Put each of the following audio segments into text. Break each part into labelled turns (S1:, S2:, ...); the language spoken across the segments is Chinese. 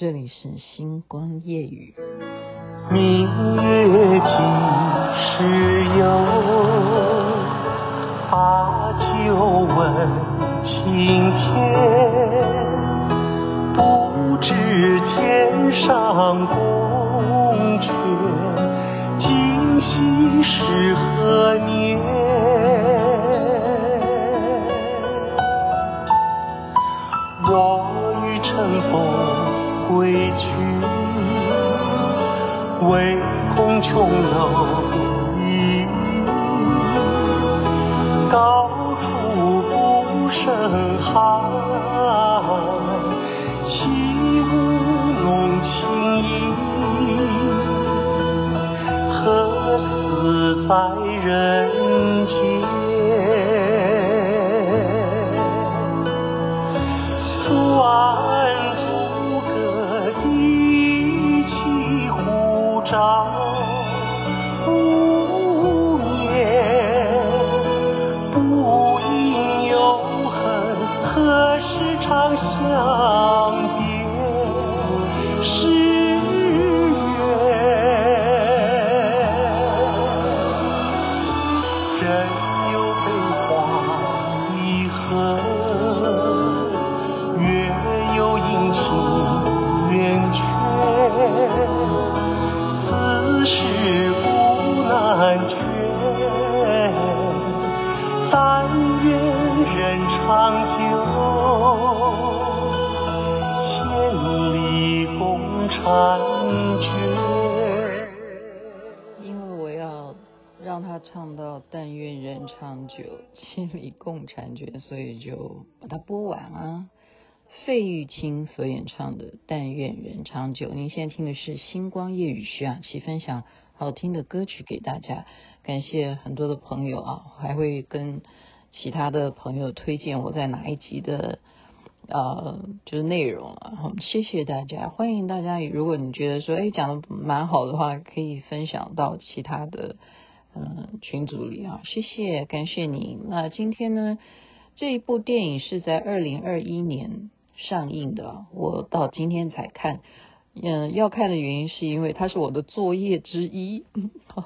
S1: 这里是星光夜雨。
S2: 明月几时有？把酒问青天。不知天上宫阙，今夕是何年？归去，唯恐琼楼玉宇，高处不胜寒。
S1: 唱到但愿人长久，千里共婵娟，所以就把它播完啊。费玉清所演唱的《但愿人长久》，您现在听的是星光夜雨，徐雅琪分享好听的歌曲给大家。感谢很多的朋友啊，还会跟其他的朋友推荐我在哪一集的呃，就是内容啊。谢谢大家，欢迎大家，如果你觉得说哎讲的蛮好的话，可以分享到其他的。嗯，群组里啊，谢谢，感谢你。那今天呢，这一部电影是在二零二一年上映的，我到今天才看。嗯，要看的原因是因为它是我的作业之一。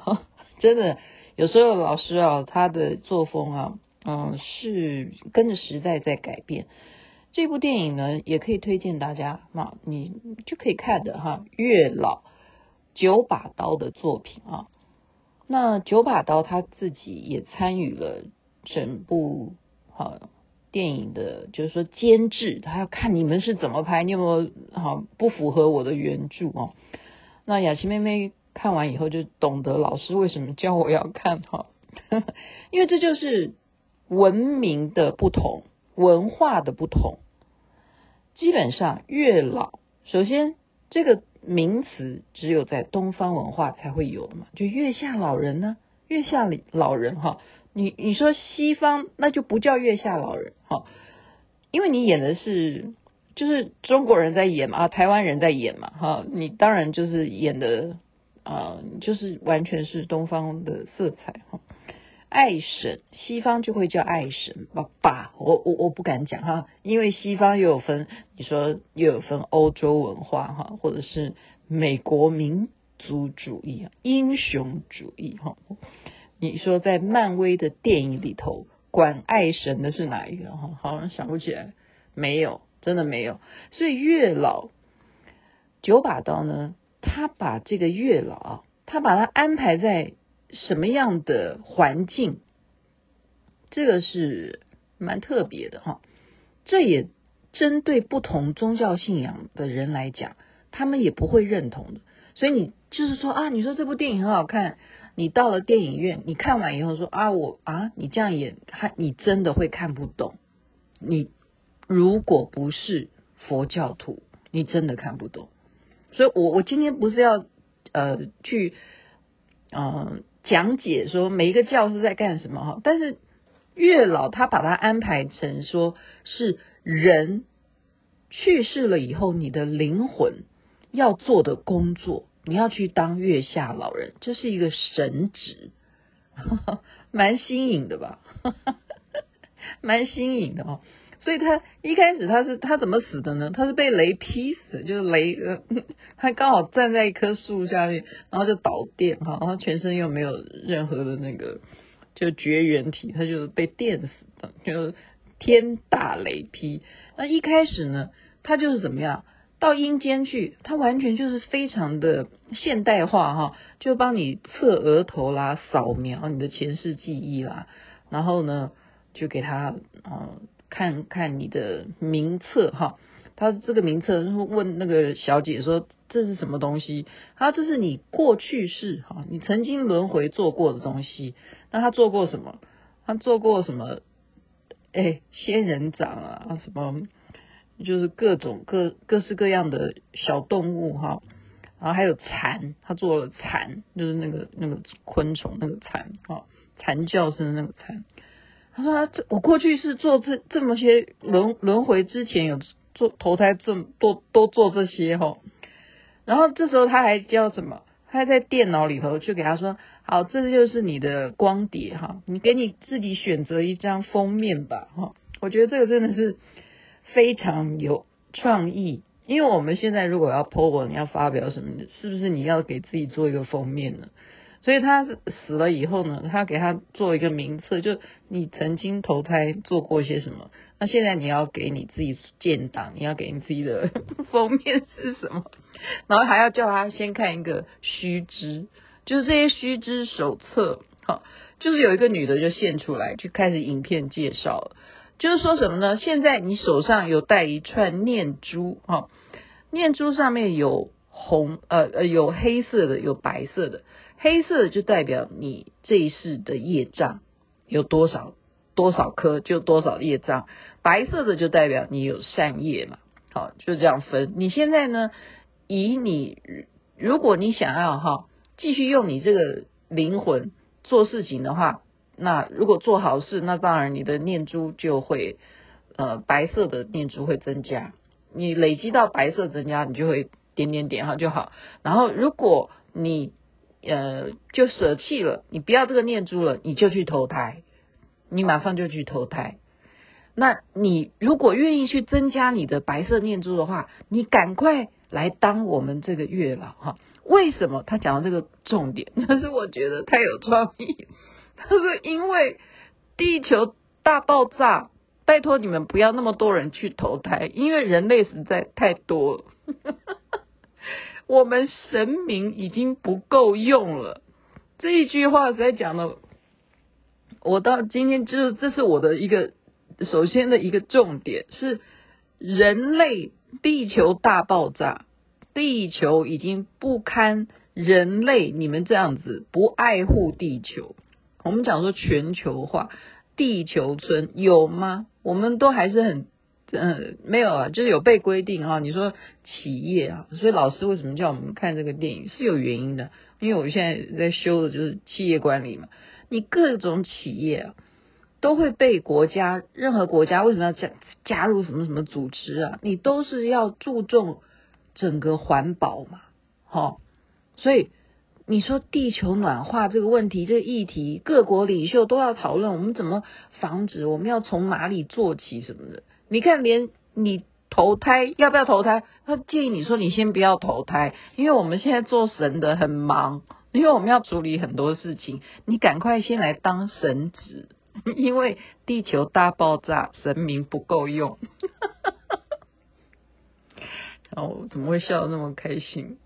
S1: 真的，有时候老师啊，他的作风啊，嗯，是跟着时代在改变。这部电影呢，也可以推荐大家，那你就可以看的哈。月老九把刀的作品啊。那九把刀他自己也参与了整部好电影的，就是说监制，他要看你们是怎么拍，你有没有好不符合我的原著哦？那雅琪妹妹看完以后就懂得老师为什么教我要看哈，因为这就是文明的不同，文化的不同。基本上越老，首先这个。名词只有在东方文化才会有的嘛，就月下老人呢，月下老人哈，你你说西方那就不叫月下老人哈，因为你演的是就是中国人在演嘛啊，台湾人在演嘛哈，你当然就是演的啊，就是完全是东方的色彩哈。爱神，西方就会叫爱神爸爸，我我我不敢讲哈，因为西方又有分，你说又有分欧洲文化哈，或者是美国民族主义、英雄主义哈。你说在漫威的电影里头，管爱神的是哪一个哈？好像想不起来，没有，真的没有。所以月老九把刀呢，他把这个月老，他把他安排在。什么样的环境？这个是蛮特别的哈。这也针对不同宗教信仰的人来讲，他们也不会认同的。所以你就是说啊，你说这部电影很好看，你到了电影院，你看完以后说啊，我啊，你这样演，看你真的会看不懂。你如果不是佛教徒，你真的看不懂。所以我我今天不是要呃去嗯。讲解说每一个教是在干什么哈，但是月老他把它安排成说是人去世了以后，你的灵魂要做的工作，你要去当月下老人，这是一个神职，蛮新颖的吧？蛮新颖的哦。所以他一开始他是他怎么死的呢？他是被雷劈死的，就是雷呃，他刚好站在一棵树下面，然后就导电哈，然后全身又没有任何的那个就绝缘体，他就是被电死的，就天打雷劈。那一开始呢，他就是怎么样？到阴间去，他完全就是非常的现代化哈，就帮你测额头啦，扫描你的前世记忆啦，然后呢，就给他啊看看你的名册哈。他这个名册问那个小姐说，这是什么东西？他这是你过去世哈，你曾经轮回做过的东西。那他做过什么？他做过什么？哎，仙人掌啊，什么？就是各种各各式各样的小动物哈，然后还有蚕，他做了蚕，就是那个那个昆虫那个蚕哈，蚕叫声那个蚕。他说这我过去是做这这么些轮轮回之前有做投胎这么多都做这些哈，然后这时候他还叫什么？他在电脑里头就给他说，好，这就是你的光碟哈，你给你自己选择一张封面吧哈。我觉得这个真的是。非常有创意，因为我们现在如果要 po 文，要发表什么，是不是你要给自己做一个封面呢？所以他死了以后呢，他给他做一个名册，就你曾经投胎做过些什么，那现在你要给你自己建档，你要给你自己的 封面是什么，然后还要叫他先看一个须知，就是这些须知手册，好，就是有一个女的就献出来，就开始影片介绍了。就是说什么呢？现在你手上有带一串念珠，哈，念珠上面有红，呃呃，有黑色的，有白色的。黑色就代表你这一世的业障有多少多少颗，就多少业障。白色的就代表你有善业嘛，好，就这样分。你现在呢，以你如果你想要哈，继续用你这个灵魂做事情的话。那如果做好事，那当然你的念珠就会，呃，白色的念珠会增加。你累积到白色增加，你就会点点点哈就好。然后如果你呃就舍弃了，你不要这个念珠了，你就去投胎，你马上就去投胎。那你如果愿意去增加你的白色念珠的话，你赶快来当我们这个月老哈。为什么他讲到这个重点？但是我觉得太有创意。他说：“因为地球大爆炸，拜托你们不要那么多人去投胎，因为人类实在太多了。我们神明已经不够用了。”这一句话实在讲的，我到今天就是这是我的一个首先的一个重点是人类地球大爆炸，地球已经不堪人类你们这样子不爱护地球。我们讲说全球化，地球村有吗？我们都还是很，嗯，没有啊，就是有被规定哈。你说企业啊，所以老师为什么叫我们看这个电影是有原因的，因为我现在在修的就是企业管理嘛。你各种企业啊，都会被国家，任何国家为什么要加加入什么什么组织啊？你都是要注重整个环保嘛，好，所以。你说地球暖化这个问题，这个议题，各国领袖都要讨论，我们怎么防止？我们要从哪里做起什么的？你看，连你投胎要不要投胎？他建议你说你先不要投胎，因为我们现在做神的很忙，因为我们要处理很多事情，你赶快先来当神职，因为地球大爆炸，神明不够用。然 后怎么会笑得那么开心？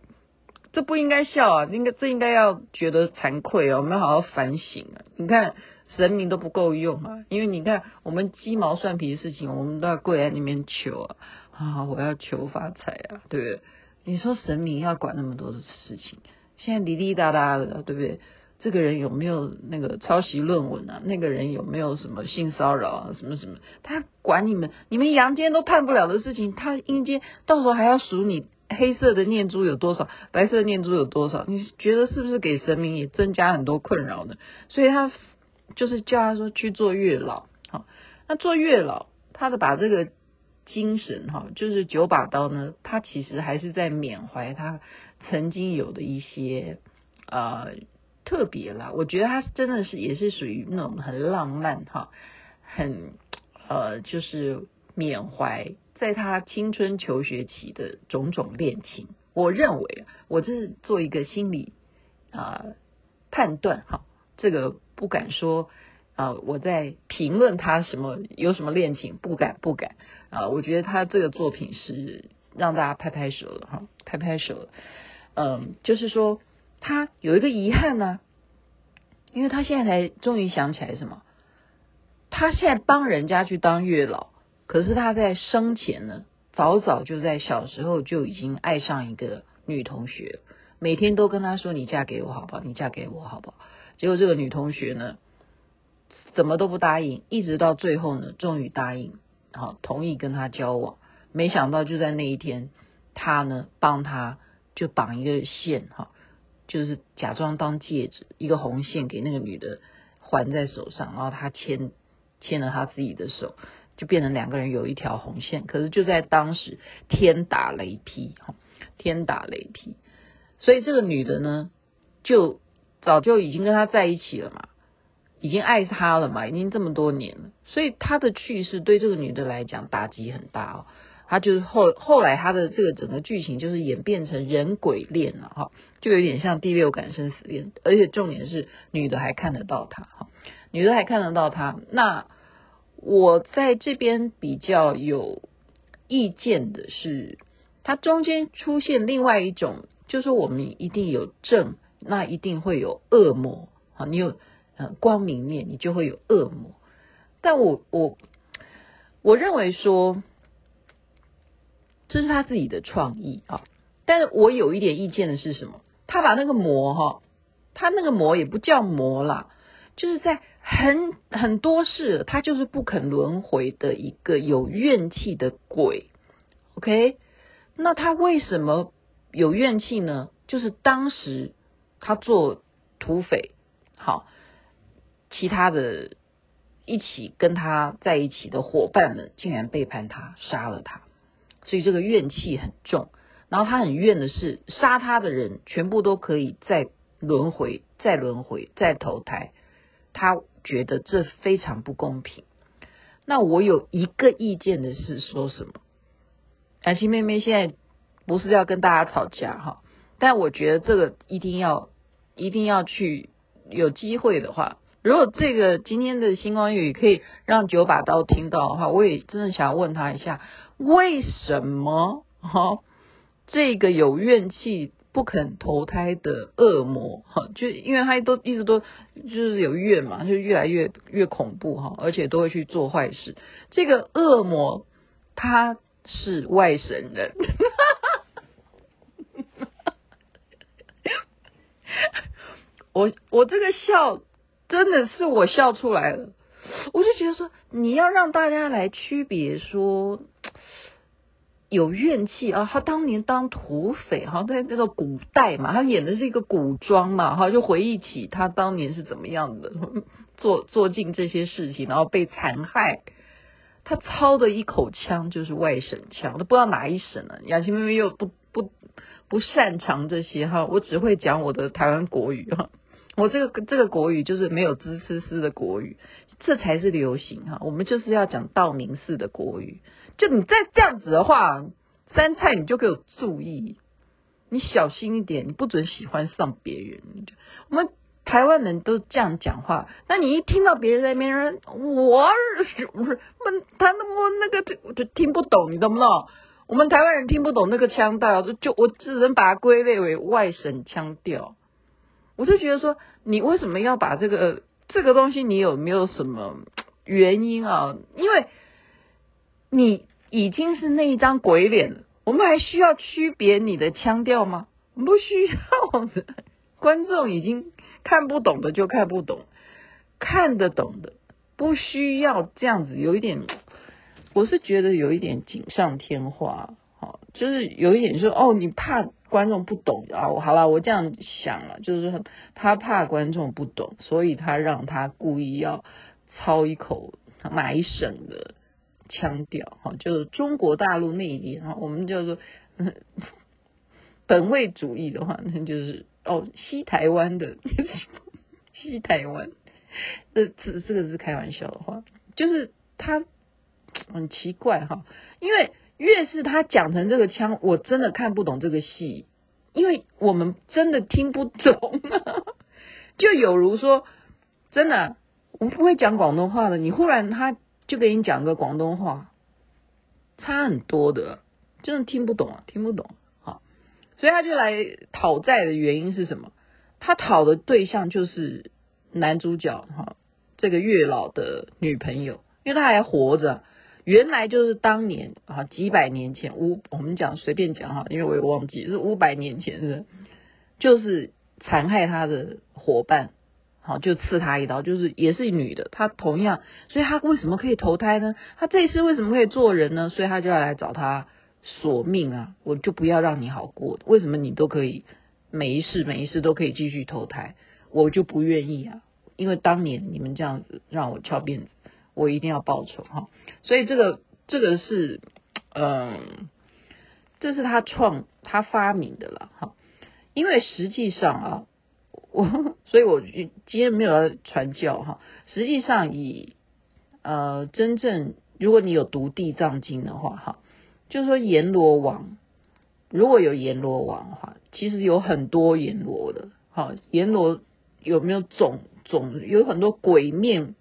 S1: 这不应该笑啊，应该这应该要觉得惭愧啊，我们要好好反省啊！你看神明都不够用啊，因为你看我们鸡毛蒜皮的事情，我们都要跪在那边求啊啊！我要求发财啊，对不对？你说神明要管那么多的事情，现在滴滴答答的，对不对？这个人有没有那个抄袭论文啊？那个人有没有什么性骚扰啊？什么什么？他管你们，你们阳间都判不了的事情，他阴间到时候还要数你。黑色的念珠有多少？白色的念珠有多少？你觉得是不是给神明也增加很多困扰呢？所以他就是叫他说去做月老，好，那做月老，他的把这个精神哈，就是九把刀呢，他其实还是在缅怀他曾经有的一些呃特别啦。我觉得他真的是也是属于那种很浪漫哈，很呃就是缅怀在他青春求学期的种种恋情。我认为，我这是做一个心理啊、判断哈，这个不敢说啊、我在评论他什么有什么恋情，不敢不敢啊、我觉得他这个作品是让大家拍拍手了哈，拍拍手了，嗯、就是说他有一个遗憾呢、因为他现在才终于想起来什么。他现在帮人家去当月老，可是他在生前呢，早早就在小时候就已经爱上一个女同学，每天都跟他说：“你嫁给我好不好？你嫁给我好不好？”结果这个女同学呢，怎么都不答应，一直到最后呢，终于答应，好同意跟他交往。没想到就在那一天，他呢帮他就绑一个线，哈，就是假装当戒指，一个红线给那个女的环在手上，然后他牵。牵了他自己的手，就变成两个人有一条红线。可是就在当时，天打雷劈，哈，天打雷劈。所以这个女的呢，就早就已经跟他在一起了嘛，已经爱他了嘛，已经这么多年了。所以他的去世对这个女的来讲打击很大哦。他就是后后来他的这个整个剧情就是演变成人鬼恋了哈，就有点像第六感生死恋，而且重点是女的还看得到他哈。女的还看得到他，那我在这边比较有意见的是，它中间出现另外一种，就是我们一定有正，那一定会有恶魔啊。你有呃光明面，你就会有恶魔。但我我我认为说，这是他自己的创意啊。但是我有一点意见的是什么？他把那个魔哈，他那个魔也不叫魔啦。就是在很很多事，他就是不肯轮回的一个有怨气的鬼，OK？那他为什么有怨气呢？就是当时他做土匪，好，其他的一起跟他在一起的伙伴们竟然背叛他，杀了他，所以这个怨气很重。然后他很怨的是，杀他的人全部都可以再轮回，再轮回，再投胎。他觉得这非常不公平。那我有一个意见的是说什么？安心妹妹现在不是要跟大家吵架哈，但我觉得这个一定要一定要去有机会的话，如果这个今天的星光夜语可以让九把刀听到的话，我也真的想要问他一下，为什么哈这个有怨气？不肯投胎的恶魔，哈，就因为他都一直都就是有怨嘛，就越来越越恐怖哈，而且都会去做坏事。这个恶魔他是外省人，我我这个笑真的是我笑出来了，我就觉得说你要让大家来区别说。有怨气啊！他当年当土匪，哈，在那个古代嘛，他演的是一个古装嘛，哈，就回忆起他当年是怎么样的，做做尽这些事情，然后被残害。他操的一口枪就是外省枪，都不知道哪一省啊。雅琪妹妹又不不不擅长这些哈，我只会讲我的台湾国语哈，我这个这个国语就是没有滋滋滋的国语，这才是流行哈。我们就是要讲道明寺的国语。就你再这样子的话，杉菜你就给我注意，你小心一点，你不准喜欢上别人。我们台湾人都这样讲话，那你一听到别人在那边我是不是问他那么那个就就听不懂，你懂不懂？我们台湾人听不懂那个腔调，就我只能把它归类为外省腔调。我就觉得说，你为什么要把这个这个东西？你有没有什么原因啊？因为你。已经是那一张鬼脸，我们还需要区别你的腔调吗？不需要的，观众已经看不懂的就看不懂，看得懂的不需要这样子，有一点，我是觉得有一点锦上添花，好，就是有一点说哦，你怕观众不懂啊？好了，我这样想了，就是他怕观众不懂，所以他让他故意要操一口哪一省的。腔调哈，就是中国大陆那一边哈，我们叫做本位主义的话，那就是哦西台湾的西台湾，这这这个是开玩笑的话，就是他很奇怪哈，因为越是他讲成这个腔，我真的看不懂这个戏，因为我们真的听不懂。就有如说，真的，我们不会讲广东话的，你忽然他就给你讲个广东话，差很多的，真的听不懂啊，听不懂。好，所以他就来讨债的原因是什么？他讨的对象就是男主角哈，这个月老的女朋友，因为他还活着。原来就是当年啊，几百年前五，我们讲随便讲哈，因为我也忘记是五百年前是，就是残害他的伙伴，好就刺他一刀，就是也是女的，她同样，所以她为什么可以投胎呢？她这一世为什么可以做人呢？所以她就要来找他索命啊！我就不要让你好过，为什么你都可以每一世每一世都可以继续投胎，我就不愿意啊！因为当年你们这样子让我翘辫子。我一定要报仇哈，所以这个这个是，嗯，这是他创他发明的了哈，因为实际上啊，我所以我今天没有要传教哈，实际上以呃真正如果你有读地藏经的话哈，就是说阎罗王如果有阎罗王的话，其实有很多阎罗的，哈，阎罗有没有总总有很多鬼面。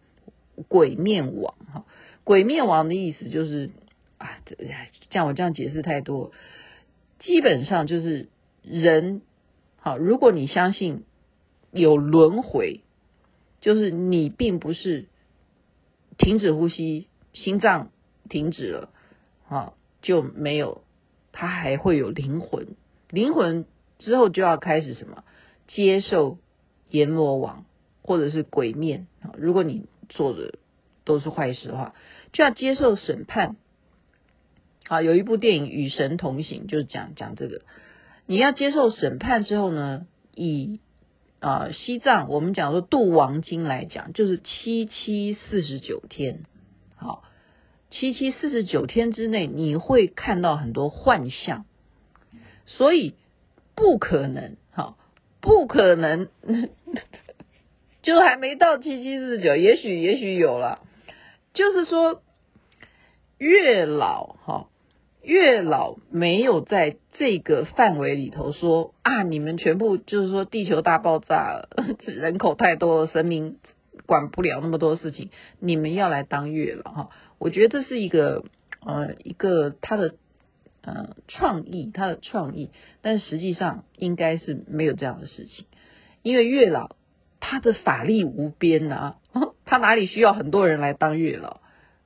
S1: 鬼面王哈，鬼面王的意思就是啊，像我这样解释太多，基本上就是人好，如果你相信有轮回，就是你并不是停止呼吸，心脏停止了啊，就没有，他还会有灵魂，灵魂之后就要开始什么，接受阎罗王或者是鬼面啊，如果你。做的都是坏事的话，就要接受审判。好，有一部电影《与神同行》，就是讲讲这个。你要接受审判之后呢，以啊、西藏我们讲说度亡经来讲，就是七七四十九天。好，七七四十九天之内，你会看到很多幻象，所以不可能，好，不可能。就还没到七七四十九，也许也许有了。就是说，月老哈，月老没有在这个范围里头说啊，你们全部就是说地球大爆炸，人口太多了，神明管不了那么多事情，你们要来当月老哈。我觉得这是一个呃一个他的呃创意，他的创意，但实际上应该是没有这样的事情，因为月老。他的法力无边呐，他哪里需要很多人来当月老？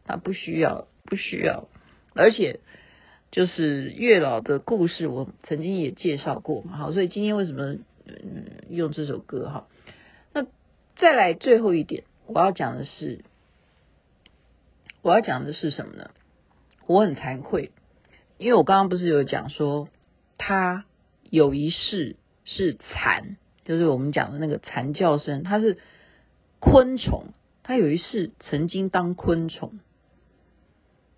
S1: 他不需要，不需要。而且就是月老的故事，我曾经也介绍过嘛。好，所以今天为什么嗯用这首歌哈？那再来最后一点，我要讲的是，我要讲的是什么呢？我很惭愧，因为我刚刚不是有讲说，他有一世是残。就是我们讲的那个蝉叫声，它是昆虫，它有一世曾经当昆虫，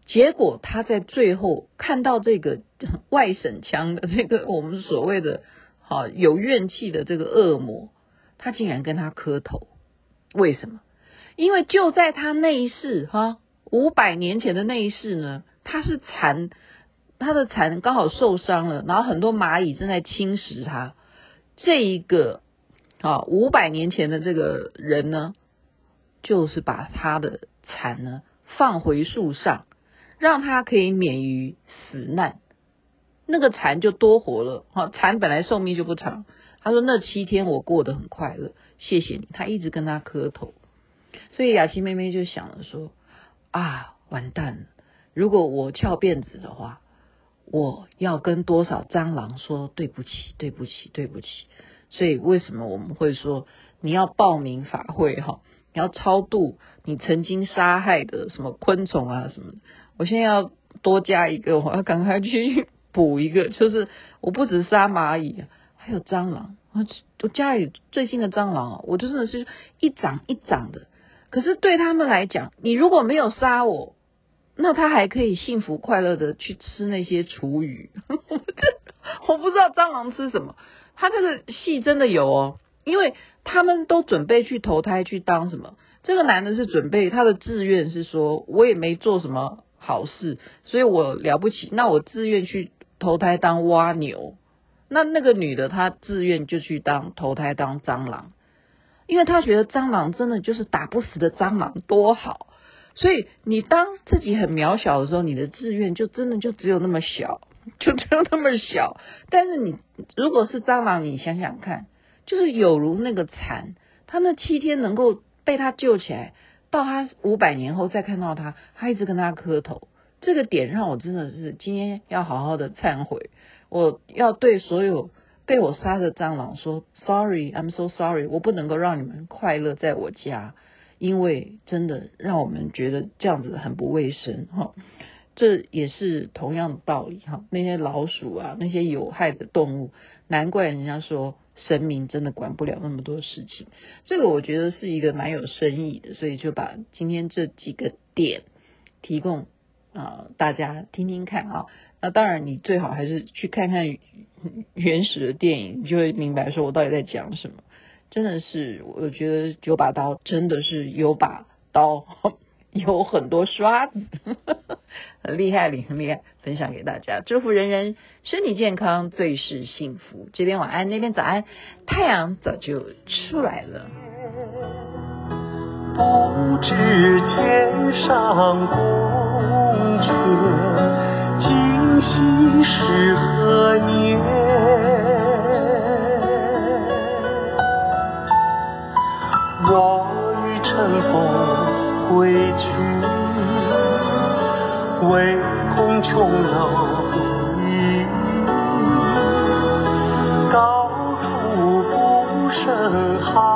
S1: 结果他在最后看到这个 外省腔的这个我们所谓的好有怨气的这个恶魔，他竟然跟他磕头，为什么？因为就在他那一世哈，五百年前的那一世呢，他是蝉，他的蝉刚好受伤了，然后很多蚂蚁正在侵蚀他。这一个啊，五百年前的这个人呢，就是把他的蚕呢放回树上，让他可以免于死难。那个蚕就多活了。哈，蚕本来寿命就不长。他说那七天我过得很快乐，谢谢你。他一直跟他磕头。所以雅琪妹妹就想了说啊，完蛋了！如果我翘辫子的话。我要跟多少蟑螂说对不起，对不起，对不起。所以为什么我们会说你要报名法会哈？你要超度你曾经杀害的什么昆虫啊什么的？我现在要多加一个，我要赶快去补一个，就是我不止杀蚂蚁，还有蟑螂。我我家里最新的蟑螂啊，我就真的是一长一长的。可是对他们来讲，你如果没有杀我。那他还可以幸福快乐的去吃那些厨余，我不知道蟑螂吃什么。他这个戏真的有哦，因为他们都准备去投胎去当什么。这个男的是准备他的志愿是说，我也没做什么好事，所以我了不起，那我自愿去投胎当蜗牛。那那个女的她自愿就去当投胎当蟑螂，因为她觉得蟑螂真的就是打不死的蟑螂多好。所以你当自己很渺小的时候，你的志愿就真的就只有那么小，就只有那么小。但是你如果是蟑螂，你想想看，就是有如那个蚕，他那七天能够被他救起来，到他五百年后再看到他，他一直跟他磕头，这个点让我真的是今天要好好的忏悔，我要对所有被我杀的蟑螂说，Sorry，I'm so sorry，我不能够让你们快乐在我家。因为真的让我们觉得这样子很不卫生哈，这也是同样的道理哈。那些老鼠啊，那些有害的动物，难怪人家说神明真的管不了那么多事情。这个我觉得是一个蛮有深意的，所以就把今天这几个点提供啊大家听听看啊。那当然你最好还是去看看原始的电影，你就会明白说我到底在讲什么。真的是，我觉得九把刀真的是有把刀，有很多刷子，很厉害，很厉害，分享给大家，祝福人人身体健康，最是幸福。这边晚安，那边早安，太阳早就出来了。
S2: 不知天上宫阙，今夕是何年？我欲乘风归去，唯恐琼楼玉宇，高处不胜寒。